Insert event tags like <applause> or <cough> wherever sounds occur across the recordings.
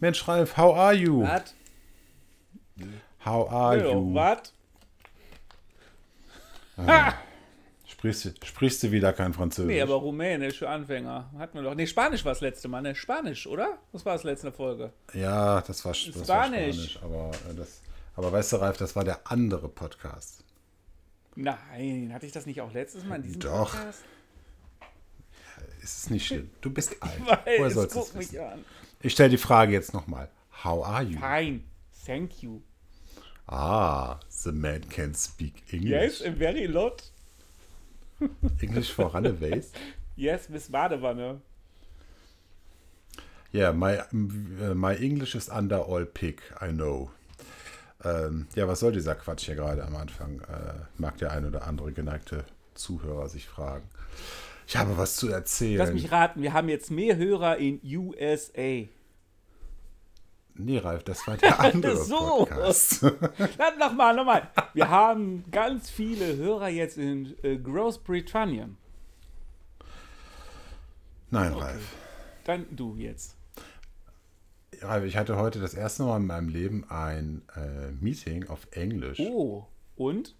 Mensch, Ralf, how are you? Was? How are you? Was? Sprichst, du- sprichst du wieder kein Französisch? Nee, aber Rumänisch für Anfänger. Hatten wir doch. Nee, Spanisch war das letzte Mal, ne? Spanisch, oder? Das war das letzte Folge. ja, das war, das war Spanisch. Spanisch. Aber, äh, das, aber weißt du, Ralf, das war der andere Podcast. Nein, hatte ich das nicht auch letztes Mal in diesem Doch. Podcast? Ist es nicht schlimm. Du bist alt. Weil Woher es sollst du es mich wissen? an. Ich stelle die Frage jetzt nochmal. How are you? Fine. Thank you. Ah, the man can speak English. Yes, and very lot. English for runaways? <laughs> Yes, Miss Badewanne. Yeah, my, uh, my English is under all pick, I know. Ähm, ja, was soll dieser Quatsch hier gerade am Anfang? Äh, mag der ein oder andere geneigte Zuhörer sich fragen. Ich habe was zu erzählen. Lass mich raten, wir haben jetzt mehr Hörer in USA. nee, Ralf, das war der <laughs> andere So. Podcast. <laughs> Dann nochmal, nochmal. Wir haben ganz viele Hörer jetzt in äh, Großbritannien. Nein, Ralf. Dann du jetzt. Ralf, ich hatte heute das erste Mal in meinem Leben ein äh, Meeting auf Englisch. Oh, und?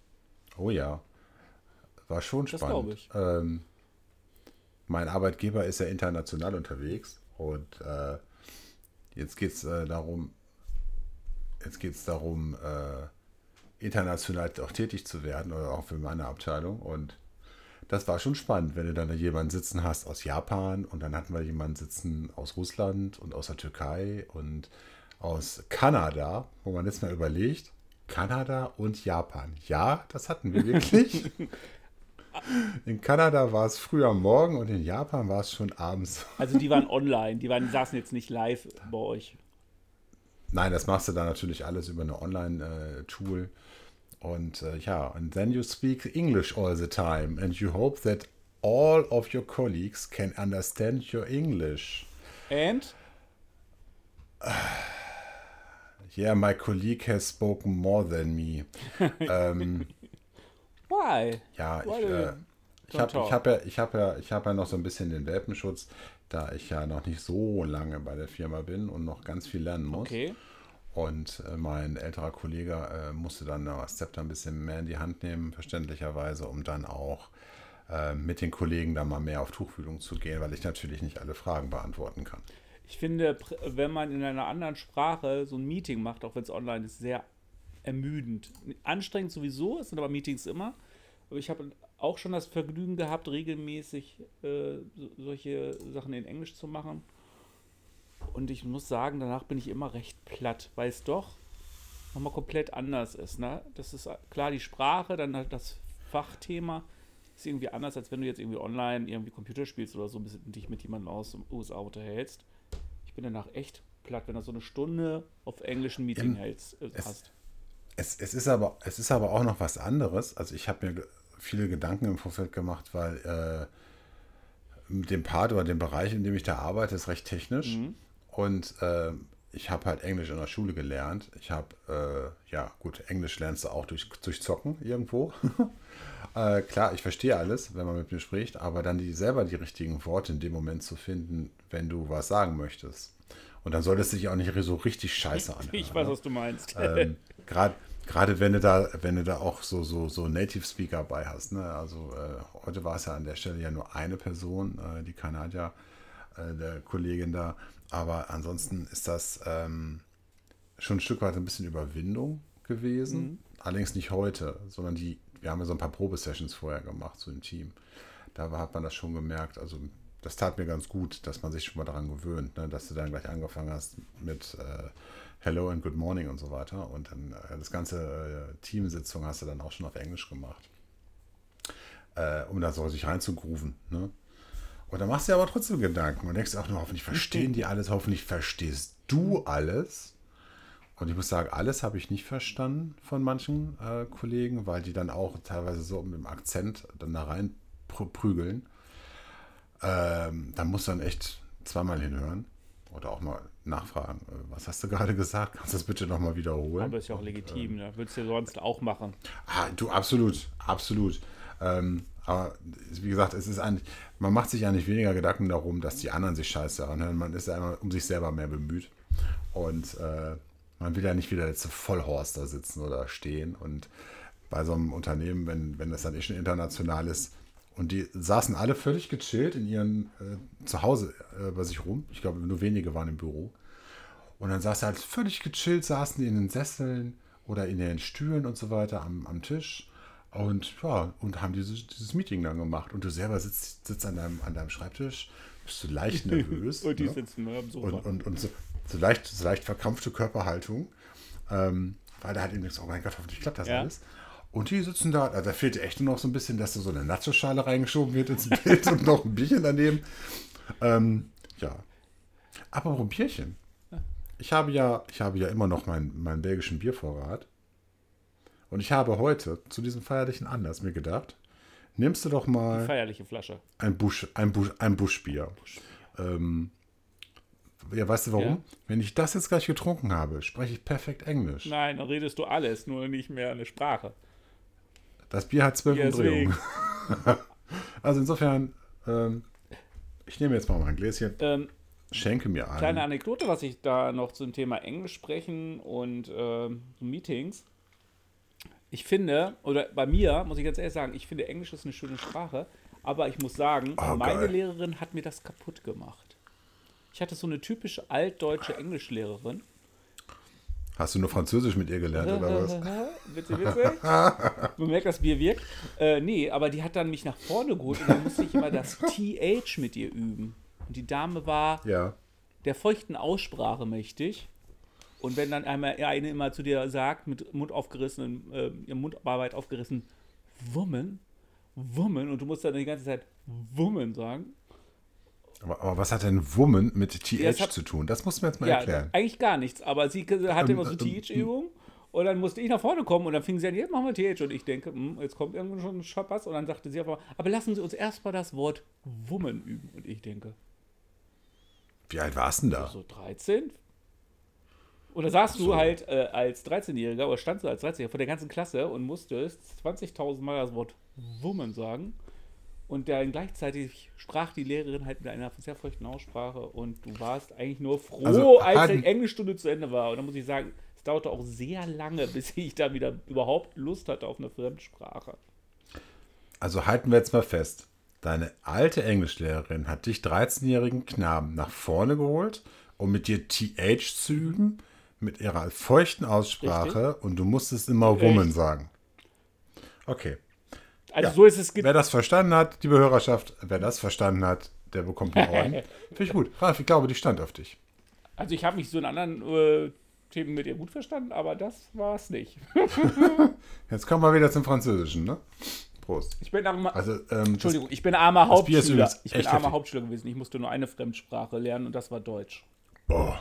Oh ja. War schon Das spannend. glaub ich. Ähm, mein Arbeitgeber ist ja international unterwegs und äh, jetzt geht es äh, darum, jetzt geht es darum, äh, international auch tätig zu werden oder auch für meine Abteilung und das war schon spannend, wenn du dann da jemanden sitzen hast aus Japan und dann hatten wir jemanden sitzen aus Russland und aus der Türkei und aus Kanada, wo man jetzt mal überlegt, Kanada und Japan. Ja, das hatten wir wirklich. <laughs> In Kanada war es früh am Morgen und in Japan war es schon abends. <laughs> Also die waren online, die, waren, saßen jetzt nicht live bei euch. Nein, das machst du dann natürlich alles über eine Online-Tool. Und äh, ja, and then you speak English all the time and you hope that all of your colleagues can understand your English. And? <sighs> Yeah, my colleague has spoken more than me. ähm, <laughs> Why? ja, ich, Why äh, do ich habe ich hab ja, ich hab ja, ich hab ja noch so ein bisschen den Welpenschutz, da ich ja noch nicht so lange bei der Firma bin und noch ganz viel lernen muss. Okay. Und äh, mein älterer Kollege äh, musste dann das Zepter ein bisschen mehr in die Hand nehmen, verständlicherweise, um dann auch äh, mit den Kollegen da mal mehr auf Tuchfühlung zu gehen, weil ich natürlich nicht alle Fragen beantworten kann. Ich finde, wenn man in einer anderen Sprache so ein Meeting macht, auch wenn es online ist, sehr ermüdend. Anstrengend sowieso, es sind aber Meetings immer. Aber ich habe auch schon das Vergnügen gehabt, regelmäßig äh, so, solche Sachen in Englisch zu machen. Und ich muss sagen, danach bin ich immer recht platt, weil es doch nochmal komplett anders ist. Ne? Das ist klar die Sprache, dann halt das Fachthema ist irgendwie anders, als wenn du jetzt irgendwie online irgendwie Computer spielst oder so ein bisschen dich mit jemandem aus den USA unterhältst. Ich bin danach echt platt, wenn du so eine Stunde auf Englisch ein Meeting hältst, äh, es- hast. Es, es, ist aber, es ist aber auch noch was anderes. Also ich habe mir viele Gedanken im Vorfeld gemacht, weil äh, mit dem Part oder dem Bereich, in dem ich da arbeite, ist recht technisch. Und äh, ich habe halt Englisch in der Schule gelernt. Ich habe, äh, ja gut, Englisch lernst du auch durch, durch Zocken irgendwo. <laughs> äh, klar, ich verstehe alles, wenn man mit mir spricht, aber dann die, selber die richtigen Worte in dem Moment zu finden, wenn du was sagen möchtest. Und dann soll es sich auch nicht so richtig scheiße anhören. Ich weiß, ne? was du meinst. ähm, <laughs> Gerade gerade wenn du da, wenn du da auch so, so, so Native Speaker bei hast. Ne? Also äh, heute war es ja an der Stelle ja nur eine Person, äh, die Kanadier, äh, der Kollegin da. Aber ansonsten ist das ähm, schon ein Stück weit ein bisschen Überwindung gewesen. Allerdings nicht heute, sondern die, wir haben ja so ein paar Probesessions vorher gemacht, so im Team. Da hat man das schon gemerkt. Also das tat mir ganz gut, dass man sich schon mal daran gewöhnt, ne? dass du dann gleich angefangen hast mit äh, Hello and Good Morning und so weiter. Und dann äh, das ganze äh, Teamsitzung hast du dann auch schon auf Englisch gemacht, äh, um da so sich reinzugrooven. Ne? Und dann machst du dir aber trotzdem Gedanken und denkst auch nur, hoffentlich verstehen die alles, hoffentlich verstehst du alles. Und ich muss sagen, alles habe ich nicht verstanden von manchen äh, Kollegen, weil die dann auch teilweise so mit dem Akzent dann da rein prü- prügeln. Ähm, da musst du dann echt zweimal hinhören oder auch mal nachfragen. äh, Was hast du gerade gesagt? Kannst du das bitte nochmal wiederholen? Aber ist ja auch legitim, ne? Würdest du sonst auch machen. Ah, du, absolut, absolut. Ähm, aber wie gesagt, es ist eigentlich, man macht sich eigentlich weniger Gedanken darum, dass die anderen sich scheiße anhören. Man ist ja einmal um sich selber mehr bemüht. Und äh, man will ja nicht wieder jetzt Vollhorst da sitzen oder stehen. Und bei so einem Unternehmen, wenn, wenn das dann eh schon international ist, und die saßen alle völlig gechillt in ihren äh, Zuhause äh, bei sich rum. Ich glaube, nur wenige waren im Büro. Und dann saß er halt völlig gechillt, saßen die in den Sesseln oder in den Stühlen und so weiter am, am Tisch. Und ja, und haben dieses, dieses Meeting dann gemacht. Und du selber sitzt, sitzt an, deinem, an deinem Schreibtisch, bist du leicht <laughs> nervös. und die ne? sitzen am Sofa. und, und, und so, so, leicht, so leicht verkrampfte Körperhaltung. Ähm, weil da halt eben nichts, oh mein Gott, hoffentlich klappt das Ja. alles. Und die sitzen da, also da fehlte echt nur noch so ein bisschen, dass da so eine Nacho-Schale reingeschoben wird ins <laughs> Bild und noch ein Bierchen daneben. Ähm, ja. Aber ein Bierchen. Ich habe ja, ich habe ja immer noch meinen meinen belgischen Biervorrat. Und ich habe heute zu diesem feierlichen Anlass mir gedacht, nimmst du doch mal Feierliche Flasche. ein Busch, ein Busch, ein Buschbier. Ähm, ja, weißt du warum? Ja. Wenn ich das jetzt gleich getrunken habe, spreche ich perfekt Englisch. Nein, dann redest du alles, nur nicht mehr eine Sprache. Das Bier hat zwölf. Umdrehungen. <laughs> Also insofern, ähm, ich nehme jetzt mal mein Gläschen, Ähm, schenke mir ein. kleine Anekdote, was ich da noch zum Thema Englisch sprechen und ähm, Meetings. Ich finde, oder bei mir, muss ich ganz ehrlich sagen, ich finde Englisch ist eine schöne Sprache, aber ich muss sagen, Oh, meine geil. Lehrerin hat mir das kaputt gemacht. Ich hatte so eine typische altdeutsche Englischlehrerin. Hast du nur Französisch mit ihr gelernt oder was? <laughs> witzig, witzig. Man merkt, das Bier wirkt. Äh, nee, aber die hat dann mich nach vorne geholt und dann musste ich immer das <laughs> TH mit ihr üben. Und die Dame war Ja. der feuchten Aussprache mächtig. Und wenn dann einmal eine immer zu dir sagt, mit Mund aufgerissen, äh, ihr Mund war weit aufgerissen, Woman, Woman, und du musst dann die ganze Zeit Woman sagen. Aber, aber was hat denn Woman mit TH Ja, hat- zu tun? Das musst du mir jetzt mal Ja, erklären. eigentlich gar nichts, aber sie hatte Ähm, immer so ähm, TH-Übungen. Und dann musste ich nach vorne kommen und dann fing sie an, jetzt machen wir TH. Und ich denke, hm, jetzt kommt irgendwann schon ein Schappers. Und dann sagte sie einfach, aber lassen Sie uns erstmal das Wort Woman üben. Und ich denke, Wie alt warst du denn da? so 13? Oder saßt du halt äh, als 13-Jähriger oder standst du als 13-Jähriger vor der ganzen Klasse und musstest 20.000 Mal das Wort Woman sagen. Und dann gleichzeitig sprach die Lehrerin halt mit einer sehr feuchten Aussprache und du warst eigentlich nur froh, Also als die Englischstunde zu Ende war. Und dann muss ich sagen, es dauerte auch sehr lange, <laughs> bis ich da wieder überhaupt Lust hatte auf eine Fremdsprache. Also halten wir jetzt mal fest. Deine alte Englischlehrerin hat dich 13-jährigen Knaben nach vorne geholt, um mit dir TH zu üben, mit ihrer feuchten Aussprache und du musstest immer Woman Richtig. sagen. Okay. Also Ja. so ist es Wer das verstanden hat, liebe Hörerschaft, wer das verstanden hat, der bekommt einen Orden. <laughs> Finde ich gut. Ralf, ich glaube, die stand auf dich. Also ich habe mich so in anderen äh, Themen mit ihr gut verstanden, aber das war es nicht. <laughs> Jetzt kommen wir wieder zum Französischen, ne? Prost. Ich bin armer, Also, ähm, Entschuldigung, ich bin armer das Hauptschüler. Ich bin armer heftig. Hauptschüler gewesen. Ich musste nur eine Fremdsprache lernen und das war Deutsch. Das, boah.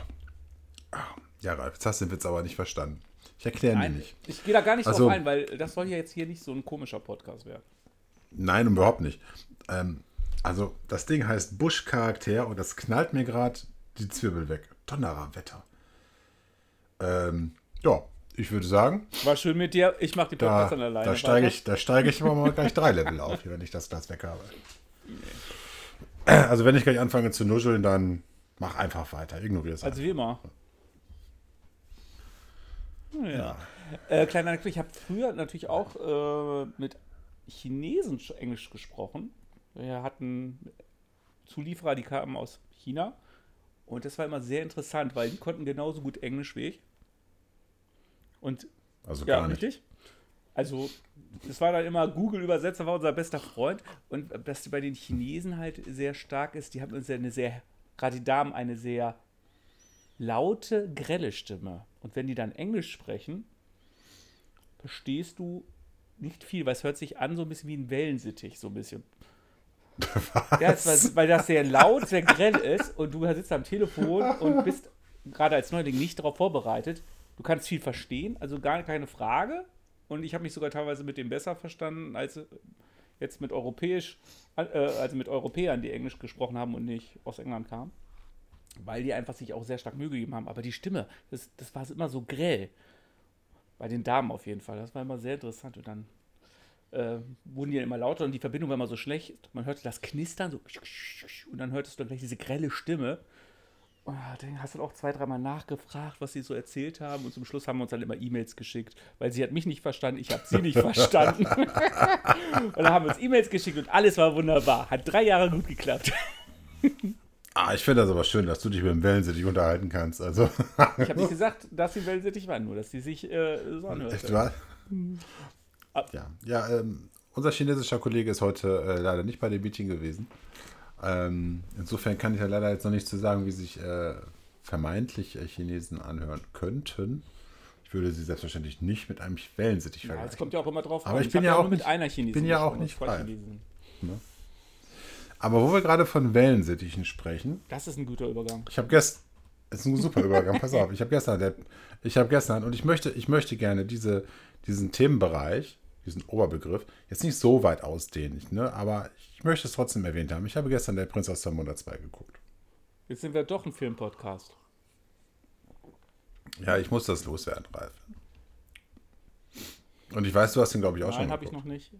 Ah, Ja, Ralf, jetzt hast du den Witz aber nicht verstanden. Ich erkläre dir nicht. ich gehe da gar nicht Also- drauf ein, weil das soll ja jetzt hier nicht so ein komischer Podcast werden. Nein, überhaupt nicht. Ähm, also, das Ding heißt Busch-Charakter und das knallt mir gerade die Zwirbel weg. Donnerwetter. Ähm, ja, ich würde sagen, War schön mit dir. Ich mache die da, Podcast dann alleine. da steige ich, da steige ich aber mal gleich drei Level auf, wenn ich das Glas weg habe. Also, wenn ich gleich anfange zu nuscheln, dann mach einfach weiter. Ignoriere es Also wie immer. Ja. Ja. Äh, kleiner Anekdote, ich habe früher natürlich auch äh, mit Chinesen sch- Englisch gesprochen. Wir hatten Zulieferer, die kamen aus China. Und das war immer sehr interessant, weil die konnten genauso gut Englisch wie ich. Und Also ja, gar nicht. richtig. Also, das war dann immer Google-Übersetzer, war unser bester Freund. Und was bei den Chinesen halt sehr stark ist, die haben uns ja eine sehr, gerade die Damen, eine sehr laute, grelle Stimme. Und wenn die dann Englisch sprechen, verstehst du nicht viel, weil es hört sich an so ein bisschen wie ein Wellensittich, so ein bisschen. Ja, es war, weil das sehr laut, sehr grell ist und du sitzt am Telefon und bist gerade als Neuling nicht darauf vorbereitet. Du kannst viel verstehen, also gar keine Frage. Und ich habe mich sogar teilweise mit dem besser verstanden, als jetzt mit europäisch, äh, also mit Europäern, die Englisch gesprochen haben und nicht aus England kamen. Weil die einfach sich auch sehr stark Mühe gegeben haben. Aber die Stimme, das, das war immer so grell. Bei den Damen auf jeden Fall. Das war immer sehr interessant. Und dann äh, wurden die dann immer lauter und die Verbindung war immer so schlecht. Man hörte das Knistern so und dann hörtest du dann gleich diese grelle Stimme. Und dann hast du auch zwei, dreimal nachgefragt, was sie so erzählt haben. Und zum Schluss haben wir uns dann immer E-Mails geschickt, weil sie hat mich nicht verstanden, ich habe sie nicht <laughs> verstanden. und dann haben wir uns E-Mails geschickt und alles war wunderbar. Hat drei Jahre gut geklappt. <laughs> Ah, ich finde das aber schön, dass du dich mit dem Wellensittich unterhalten kannst. Also. Ich habe <laughs> nicht gesagt, dass sie Wellensittich waren, nur dass sie sich äh, so anhört. Echt wahr? Ja, ja ähm, unser chinesischer Kollege ist heute äh, leider nicht bei dem Meeting gewesen. Ähm, insofern kann ich ja leider jetzt noch nicht zu sagen, wie sich äh, vermeintlich äh, Chinesen anhören könnten. Ich würde sie selbstverständlich nicht mit einem Wellensittich Ja, vergleichen. es kommt ja auch immer drauf Aber an. ich bin ja auch nur mit nicht- einer Chinesin bin ja auch nicht frei. Aber wo wir gerade von Wellensittichen sprechen, Das ist ein guter Übergang. ich habe gestern, ist ein super Übergang, pass auf, ich habe gestern, der, ich habe gestern und ich möchte, ich möchte gerne diese, diesen Themenbereich, diesen Oberbegriff, jetzt nicht so weit ausdehnen, ne, aber ich möchte es trotzdem erwähnt haben. Ich habe gestern der Prinz aus Zamunda 2 geguckt. Jetzt sind wir doch ein Filmpodcast. Ja, ich muss das loswerden, Ralf. Und ich weiß, du hast den, glaube ich, auch schon Nein, habe ich noch nicht.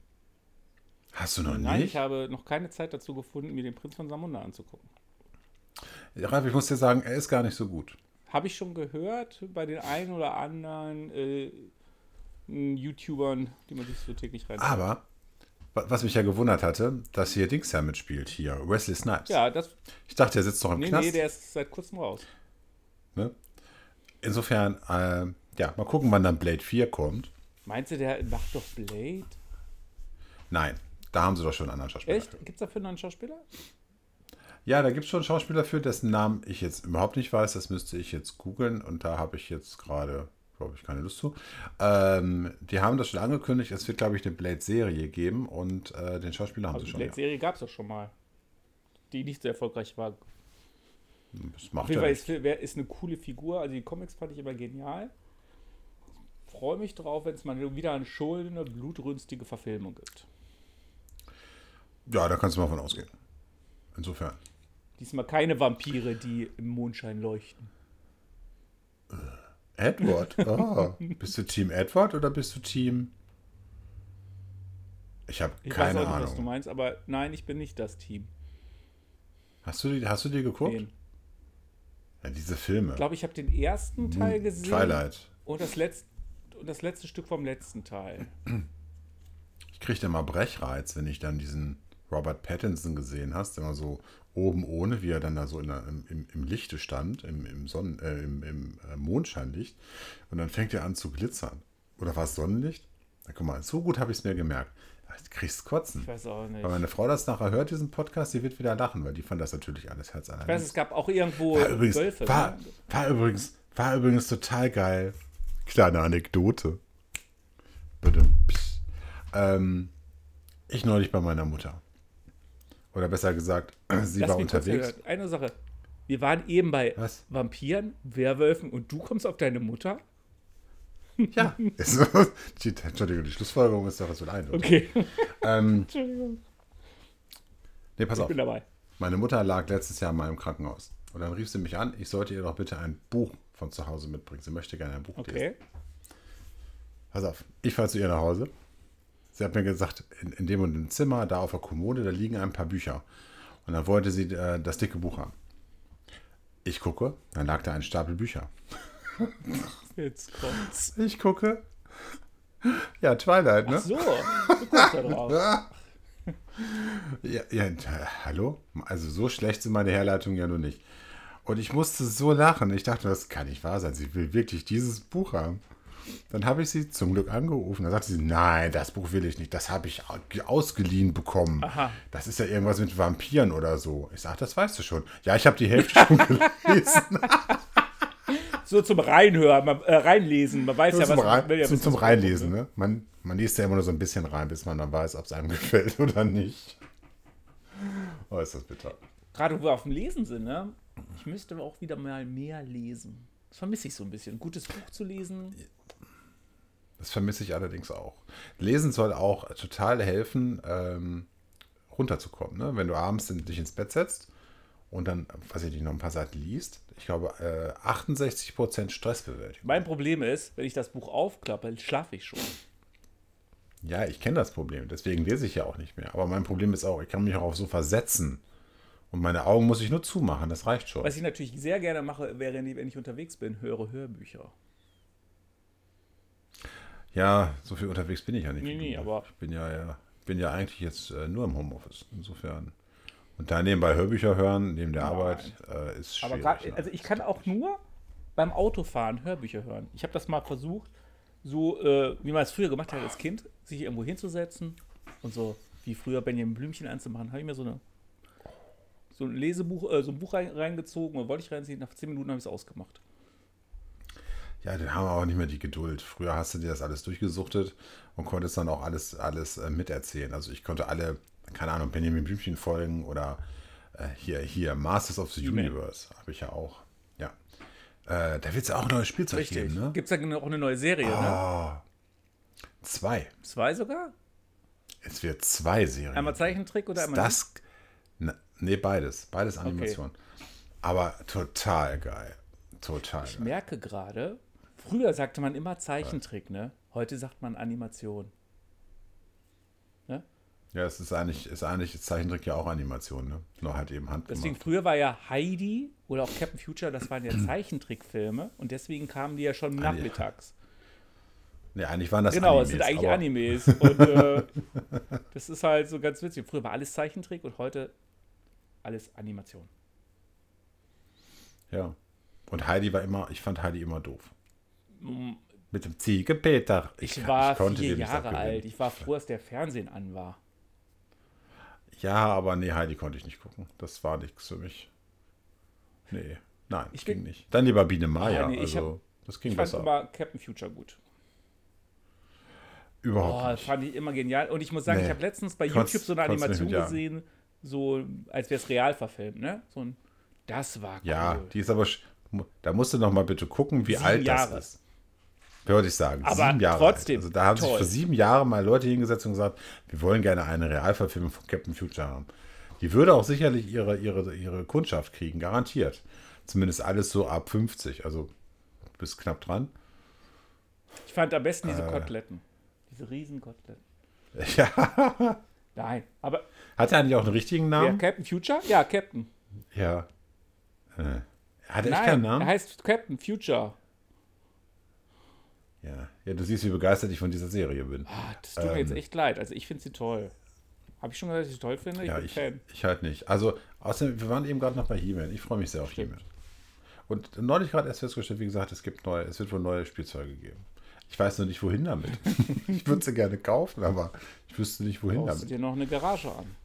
Hast du noch Nein, nicht? ich habe noch keine Zeit dazu gefunden, mir den Prinz von Samunda anzugucken. Ralf, ich muss dir sagen, er ist gar nicht so gut. Habe ich schon gehört bei den einen oder anderen äh, YouTubern, die man sich so täglich rein. Aber, wa- was mich ja gewundert hatte, dass hier Dings ja mitspielt, hier, Wesley Snipes. Ja, das. Ich dachte, er sitzt doch im Nee, Knast. nee, der ist seit kurzem raus. Ne? Insofern, äh, ja, mal gucken, wann dann Blade 4 kommt. Meinst du, der macht doch Blade? Nein, da haben sie doch schon einen anderen Schauspieler. Echt? Gibt es dafür einen Schauspieler? Ja, da gibt es schon einen Schauspieler für, dessen Namen ich jetzt überhaupt nicht weiß. Das müsste ich jetzt googeln und da habe ich jetzt gerade, glaube ich, keine Lust zu. Ähm, die haben das schon angekündigt. Es wird, glaube ich, eine Blade-Serie geben und äh, den Schauspieler haben Also sie die schon. Ja. Blade-Serie gab es doch schon mal. Die nicht so erfolgreich war. Das macht ja ist, wer- ist eine coole Figur. Also die Comics fand ich immer genial. Freue mich drauf, wenn es mal wieder eine schöne, blutrünstige Verfilmung gibt. Ja, da kannst du mal von ausgehen. Insofern. Diesmal keine Vampire, die im Mondschein leuchten. Edward. Oh. <laughs> bist du Team Edward oder bist du Team. Ich habe Ich keine weiß auch nicht, was du Ahnung. meinst, aber nein, ich bin nicht das Team. Hast du die, hast du die geguckt? Den. Ja, diese Filme. Ich glaube, ich habe den ersten Teil gesehen. Twilight. Und das, letzte, und das letzte Stück vom letzten Teil. Ich kriege immer Brechreiz, wenn ich dann diesen Robert Pattinson gesehen hast, immer so oben ohne, wie er dann da so in der, im, im, Lichte stand, im, im, Sonnen, äh, im, im äh, Mondscheinlicht. Und dann fängt er an zu glitzern. Oder war es Sonnenlicht? Na, guck mal, so gut habe ich es mir gemerkt. Du kriegst Kotzen. Ich weiß auch nicht. Weil meine Frau das nachher hört, diesen Podcast, die wird wieder lachen, weil die fand das natürlich alles Ich weiß, es gab auch irgendwo War übrigens, Wölfe. war, ne? war, übrigens, war übrigens total geil. Kleine Anekdote. Bitte. Ähm, ich neulich bei meiner Mutter. Oder besser gesagt, <clears throat> sie Lass war unterwegs. Eine Sache. Wir waren eben bei Was? Vampiren, Werwölfen und du kommst auf deine Mutter? Ja. <laughs> Die, Entschuldigung, die Schlussfolgerung ist doch so eindeutig. Okay. <laughs> Ähm, Entschuldigung. nee, pass Ich auf. bin dabei. Meine Mutter lag letztes Jahr mal im Krankenhaus. Und dann rief sie mich an, ich sollte ihr doch bitte ein Buch von zu Hause mitbringen. Sie möchte gerne ein Buch lesen. Okay. Pass auf, ich fahre zu ihr nach Hause. Sie hat mir gesagt, in, in dem und dem Zimmer, da auf der Kommode, da liegen ein paar Bücher. Und dann wollte sie äh, das dicke Buch haben. Ich gucke, dann lag da ein Stapel Bücher. <laughs> Jetzt kommt's. Ich gucke. Ja, Twilight, ne? Ach so, du kommst da drauf. <laughs> Ja, ja, hallo? Also so schlecht sind meine Herleitungen ja nur nicht. Und ich musste so lachen. Ich dachte, das kann nicht wahr sein. Sie will wirklich dieses Buch haben. Dann habe ich sie zum Glück angerufen. Dann sagte sie, nein, das Buch will ich nicht. Das habe ich au- ausgeliehen bekommen. Aha. Das ist ja irgendwas mit Vampiren oder so. Ich sage, das weißt du schon. Ja, ich habe die Hälfte schon gelesen. <laughs> <laughs> So zum Reinhören, man, äh, reinlesen. Man weiß Nur ja, was Rein, will ja zum, zum Reinlesen. vorkommt, Ne? Man, man liest ja immer nur so ein bisschen rein, bis man dann weiß, ob es einem <laughs> gefällt oder nicht. Oh, ist das bitter. Gerade wo wir auf dem Lesen sind, ne? Ich müsste auch wieder mal mehr lesen. Das vermisse ich so ein bisschen. Ein gutes Buch zu lesen. Das vermisse ich allerdings auch. Lesen soll auch total helfen, ähm, runterzukommen. Ne? Wenn du abends dich ins Bett setzt und dann, weiß ich nicht, noch ein paar Seiten liest. Ich glaube, äh, 68% Stressbewältigung. Mein Problem ist, wenn ich das Buch aufklappe, schlafe ich schon. Ja, ich kenne das Problem. Deswegen lese ich ja auch nicht mehr. Aber mein Problem ist auch, ich kann mich auch aufs Sofa setzen Und meine Augen muss ich nur zumachen, das reicht schon. Was ich natürlich sehr gerne mache, wäre, wenn ich unterwegs bin, höre Hörbücher. Ja, so viel unterwegs bin ich ja nicht. Nee, nee, aber- Ich bin ja, ja, bin ja eigentlich jetzt äh, nur im Homeoffice. Insofern. Und da nebenbei Hörbücher hören, neben der Nein. Arbeit, äh, ist Aber schwierig. grad, ne? also ich kann auch nur beim Autofahren Hörbücher hören. Ich habe das mal versucht, so äh, wie man es früher gemacht hat als Kind, sich irgendwo hinzusetzen und so wie früher Benjamin Blümchen anzumachen, habe ich mir so eine so ein Lesebuch, äh, so ein Buch rein, reingezogen und wollte ich reinziehen. Nach zehn Minuten habe ich es ausgemacht. Ja, dann haben wir auch nicht mehr die Geduld. Früher hast du dir das alles durchgesuchtet und konntest dann auch alles, alles äh, miterzählen. Also ich konnte alle, keine Ahnung, Benjamin Blümchen folgen oder äh, hier, hier, Masters of the. Universe habe ich ja auch. Ja. Äh, da wird es ja auch neues Spielzeug geben, ne? Gibt es da auch eine neue Serie, ne? Oh, zwei. Zwei sogar? Es wird zwei Serien. Einmal Zeichentrick oder einmal. das. Nee, beides. Beides Animation. Aber total geil. Total Ich geil. merke gerade, früher sagte man immer Zeichentrick, ne? Heute sagt man Animation. Ja, es ist eigentlich, ist eigentlich Zeichentrick ja auch Animation, ne? Nur halt eben handgemacht. Deswegen früher war ja Heidi oder auch Captain Future, das waren ja <clears throat> Zeichentrickfilme und deswegen kamen die ja schon ja. nachmittags. Nee, eigentlich waren das genau, Animes, es sind eigentlich Animes. Und äh, <laughs> das ist halt so ganz witzig. Früher war alles Zeichentrick und heute alles Animation. Ja. Und Heidi war immer, ich fand Heidi immer doof. Mit dem Ziege Peter. Ich, war konnte vier Jahre alt. Ich war froh, dass der Fernsehen an war. Ja, aber nee, Heidi konnte ich nicht gucken. Das war nichts für mich. Nee, nein, Ich ging bin- nicht. Dann lieber Biene Maya. Nee, ich also, das ging Ich fand besser. immer Captain Future gut. Überhaupt Oh, das nicht. fand ich immer genial. Und ich muss sagen, Nee. ich habe letztens bei Konntest- YouTube so eine Animation gesehen, so als wäre es real verfilmt, ne? So ein, das war cool. Ja, die ist aber. Da musst du noch mal bitte gucken, wie Sieben alt Jahre. das ist. Würde ich sagen. Aber sieben Jahre trotzdem, Alt. Also da haben sich toll. vor sieben Jahren mal Leute hingesetzt und gesagt, wir wollen gerne eine Realverfilmung von Captain Future haben. Die würde auch sicherlich ihre, ihre, ihre Kundschaft kriegen, garantiert. Zumindest alles so ab 50, also bis knapp dran. Ich fand am besten Äh. diese Koteletten. Diese riesen Koteletten. <laughs> Ja. Nein, aber Hat er eigentlich auch einen richtigen Namen? Captain Future? Ja, Captain. Ja. Äh. Hat er echt keinen er Namen? heißt Captain Future. Ja. ja, du siehst, wie begeistert ich von dieser Serie bin. Ah, das tut mir Ähm. jetzt echt leid. Also ich finde sie toll. Habe ich schon gesagt, dass ich sie toll finde? Ich Ja, bin ich, Fan. ich halt nicht. Also, außerdem, wir waren eben gerade noch bei He-Man. Ich freue mich sehr auf. He-Man. Und neulich gerade erst festgestellt, wie gesagt, es gibt neue, es wird wohl neue Spielzeuge geben. Ich weiß nur nicht, wohin damit. <laughs> ich würde sie gerne kaufen, aber ich wüsste nicht, wohin Brauchst du damit. dir noch eine Garage an?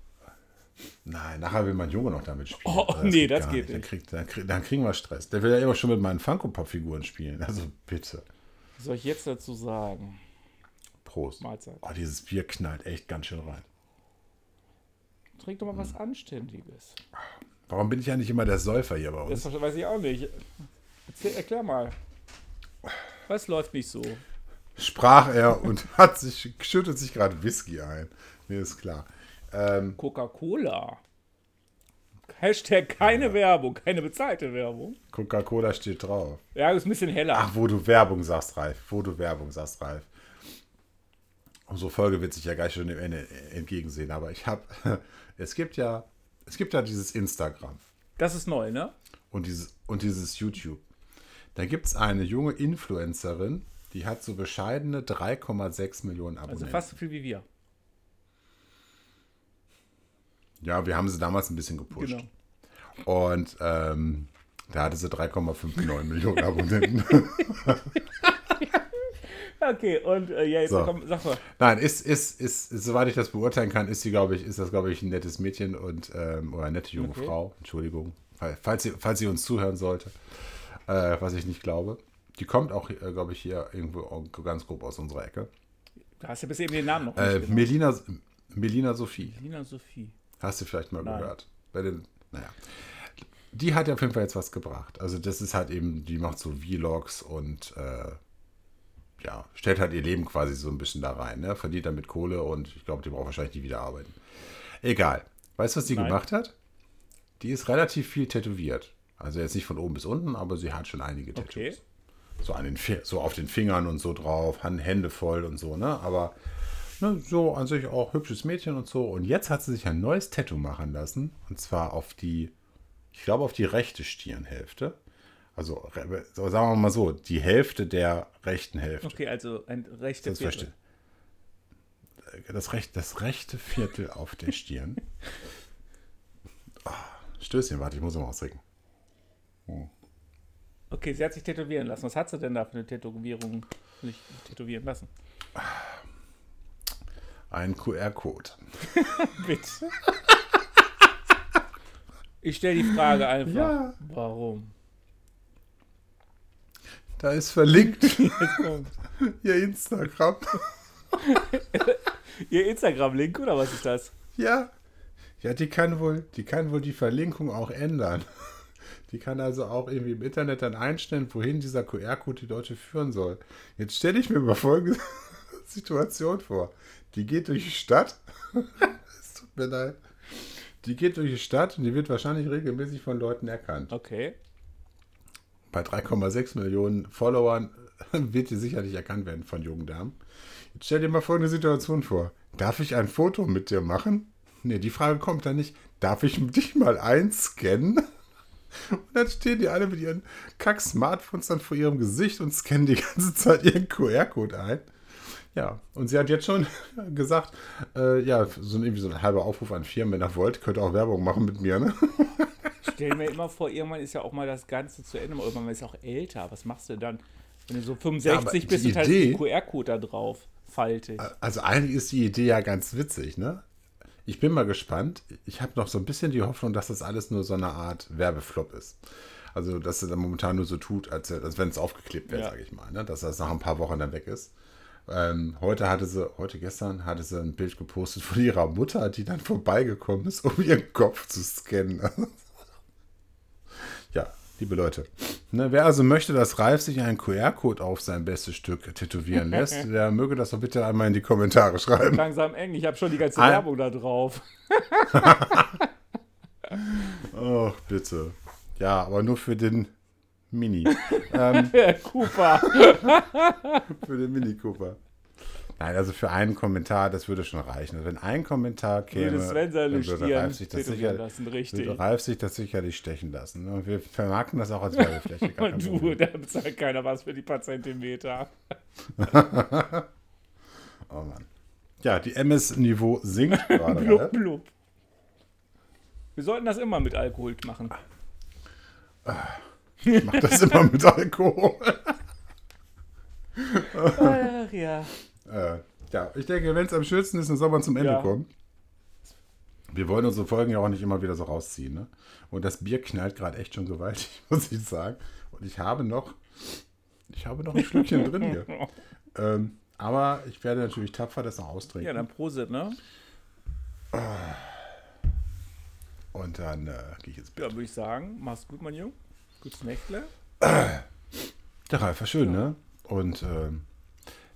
Nein, nachher will mein Junge noch damit spielen. Oh, Also nee, das gar geht Dann, nicht. kriegt, dann, krieg, dann kriegen wir Stress. Der will ja immer schon mit meinen Funko-Pop-Figuren spielen. Also bitte. Was soll ich jetzt dazu sagen? Prost. Mahlzeit. Oh, dieses Bier knallt echt ganz schön rein. Trink doch mal Hm. was Anständiges. Warum bin ich ja nicht immer der Säufer hier bei uns? Das weiß ich auch nicht. Erzähl, erklär mal. Was läuft nicht so? Sprach er und hat sich, schüttet sich gerade Whisky ein. Mir ist klar. Ähm, Coca-Cola. Hashtag keine Werbung, keine bezahlte Werbung. Coca-Cola steht drauf. Ja, ist ein bisschen heller. Ach, wo du Werbung sagst, Ralf. Wo du Werbung sagst, Ralf. Unsere Folge wird sich ja gleich schon dem Ende entgegensehen. Aber ich habe, <laughs> es gibt ja, es gibt ja dieses Instagram Das ist neu, ne? und dieses, und dieses YouTube. Da gibt es eine junge Influencerin, die hat so bescheidene 3,6 Millionen Abonnenten. Also fast so viel wie wir. Ja, wir haben sie damals ein bisschen gepusht. Genau. Und ähm, da hatte sie 3,59 Millionen Abonnenten. <laughs> Okay, und äh, ja, jetzt So. komm, sag mal. Nein, ist, ist, ist, ist, soweit ich das beurteilen kann, ist sie, glaube ich, ist das, glaube ich, ein nettes Mädchen und ähm, oder eine nette junge Okay. Frau. Entschuldigung. Fall- Falls sie, falls sie uns zuhören sollte, äh, was ich nicht glaube. Die kommt auch, äh, glaube ich, hier irgendwo ganz grob aus unserer Ecke. Du hast ja bis eben den Namen noch nicht Äh. Melina, Melina Sophie. Lina Sophie. Hast du vielleicht mal Nein. gehört? Bei den, naja. Die hat ja auf jeden Fall jetzt was gebracht. Also das ist halt eben, die macht so Vlogs und äh, ja, stellt halt ihr Leben quasi so ein bisschen da rein, ne? Verdient damit Kohle und ich glaube, die braucht wahrscheinlich nie wieder arbeiten. Egal. Weißt du, was die Nein. gemacht hat? Die ist relativ viel tätowiert. Also jetzt nicht von oben bis unten, aber sie hat schon einige Tattoos. Okay. So, an den, so auf den Fingern und so drauf, Hände voll und so, ne? Aber Ne, so an sich auch hübsches Mädchen und so. Und jetzt hat sie sich ein neues Tattoo machen lassen. Und zwar auf die, ich glaube, auf die rechte Stirnhälfte. Also sagen wir mal so, die Hälfte der rechten Hälfte. Okay, also ein rechter Das, verstehe. das, recht, das rechte Viertel <laughs> auf der Stirn. Ah, Stößchen, warte, ich muss mal ausdrücken. Okay, sie hat sich tätowieren lassen. Was hat sie denn da für eine Tätowierung sich tätowieren lassen? Ein QR-Code. <laughs> Bitte. Ich stelle die Frage einfach. Ja. Warum? Da ist verlinkt <laughs> ihr Instagram. <laughs> Ihr Instagram-Link oder was ist das? Ja. Ja, die kann wohl, die kann wohl die Verlinkung auch ändern. Die kann also auch irgendwie im Internet dann einstellen, wohin dieser QR-Code die Leute führen soll. Jetzt stelle ich mir mal folgende Situation vor. Die geht durch die Stadt. <laughs> es tut mir leid. Die geht durch die Stadt und die wird wahrscheinlich regelmäßig von Leuten erkannt. Okay. Bei 3,6 Millionen Followern <laughs> wird die sicherlich erkannt werden von jungen Damen. Jetzt stell dir mal folgende Situation vor. Darf ich ein Foto mit dir machen? Nee, die Frage kommt dann nicht. Darf ich dich mal einscannen? <laughs> Und dann stehen die alle mit ihren Kack-Smartphones dann vor ihrem Gesicht und scannen die ganze Zeit ihren QR-Code ein. Ja, und sie hat jetzt schon <laughs> gesagt, äh, ja, so ein, irgendwie so ein halber Aufruf an Firmen, wenn ihr wollt, könnt ihr auch Werbung machen mit mir, ne? Ich stelle mir immer vor, irgendwann ist ja auch mal das Ganze zu Ende. Irgendwann ist ja auch älter. Was machst du dann? Wenn du so 65 die bist und hast den QR-Code da drauf. Faltig. Also eigentlich ist die Idee ja ganz witzig, ne? Ich bin mal gespannt. Ich habe noch so ein bisschen die Hoffnung, dass das alles nur so eine Art Werbeflop ist. Also, dass es dann momentan nur so tut, als, als wenn es aufgeklebt wäre, Ja. sage ich mal. Ne? Dass das nach ein paar Wochen dann weg ist. Ähm, heute hatte sie, heute gestern hatte sie ein Bild gepostet von ihrer Mutter, die dann vorbeigekommen ist, um ihren Kopf zu scannen. <laughs> ja, liebe Leute. Ne, wer also möchte, dass Ralf sich einen QR-Code auf sein bestes Stück tätowieren <laughs> lässt, der möge das doch bitte einmal in die Kommentare schreiben. Langsam eng. Ich habe schon die ganze Ein- Werbung da drauf. <laughs> Oh, bitte. Ja, aber nur für den Mini. <laughs> Cooper. <laughs> für den Mini Cooper. Nein, also für einen Kommentar, das würde schon reichen. Also wenn ein Kommentar käme, Würde Sven seine dann würde Ralf sich das sicher, lassen. Richtig. würde Ralf sich das sicherlich stechen lassen. Und wir vermarkten das auch als Werbefläche. Und du, Problem. da bezahlt keiner was für die paar Zentimeter. <laughs> Oh Mann. Ja, die MS-Niveau sinkt gerade. Blub, blub. Wir sollten das immer mit Alkohol machen. Ich mach das immer mit Alkohol. Ach ja. Äh, ja, ich denke, wenn es am schönsten ist, dann soll man zum Ende Ja. kommen. Wir wollen unsere Folgen ja auch nicht immer wieder so rausziehen. Ne? Und das Bier knallt gerade echt schon gewaltig, <laughs> muss ich sagen. Und ich habe noch, ich habe noch ein Schlückchen drin hier. <laughs> Ähm, aber ich werde natürlich tapfer das noch austrinken. Ja, dann Prosit, ne? Und dann äh, gehe ich ins Ja, Bett. würde ich sagen. Mach's gut, mein Junge. Gutes Nächtle. Der Ralf war schön, ne? Und ähm,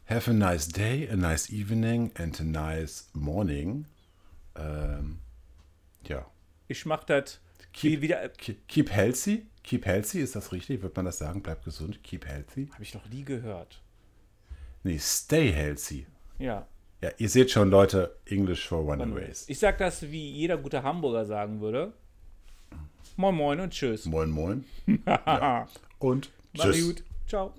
have a nice day, a nice evening and a nice morning. Ähm, ja. Ich mach das Keep- wieder. Keep, keep healthy. Keep healthy, ist das richtig? Wird man das sagen? Bleib gesund. Keep healthy. Habe ich noch nie gehört. Nee, stay healthy. Ja. Ja, ihr seht schon, Leute, English for One and Race. Ich sag das, wie jeder gute Hamburger sagen würde. Moin Moin und Tschüss. Moin, moin. <laughs> ja. Und Mach's tschüss. gut. Ciao.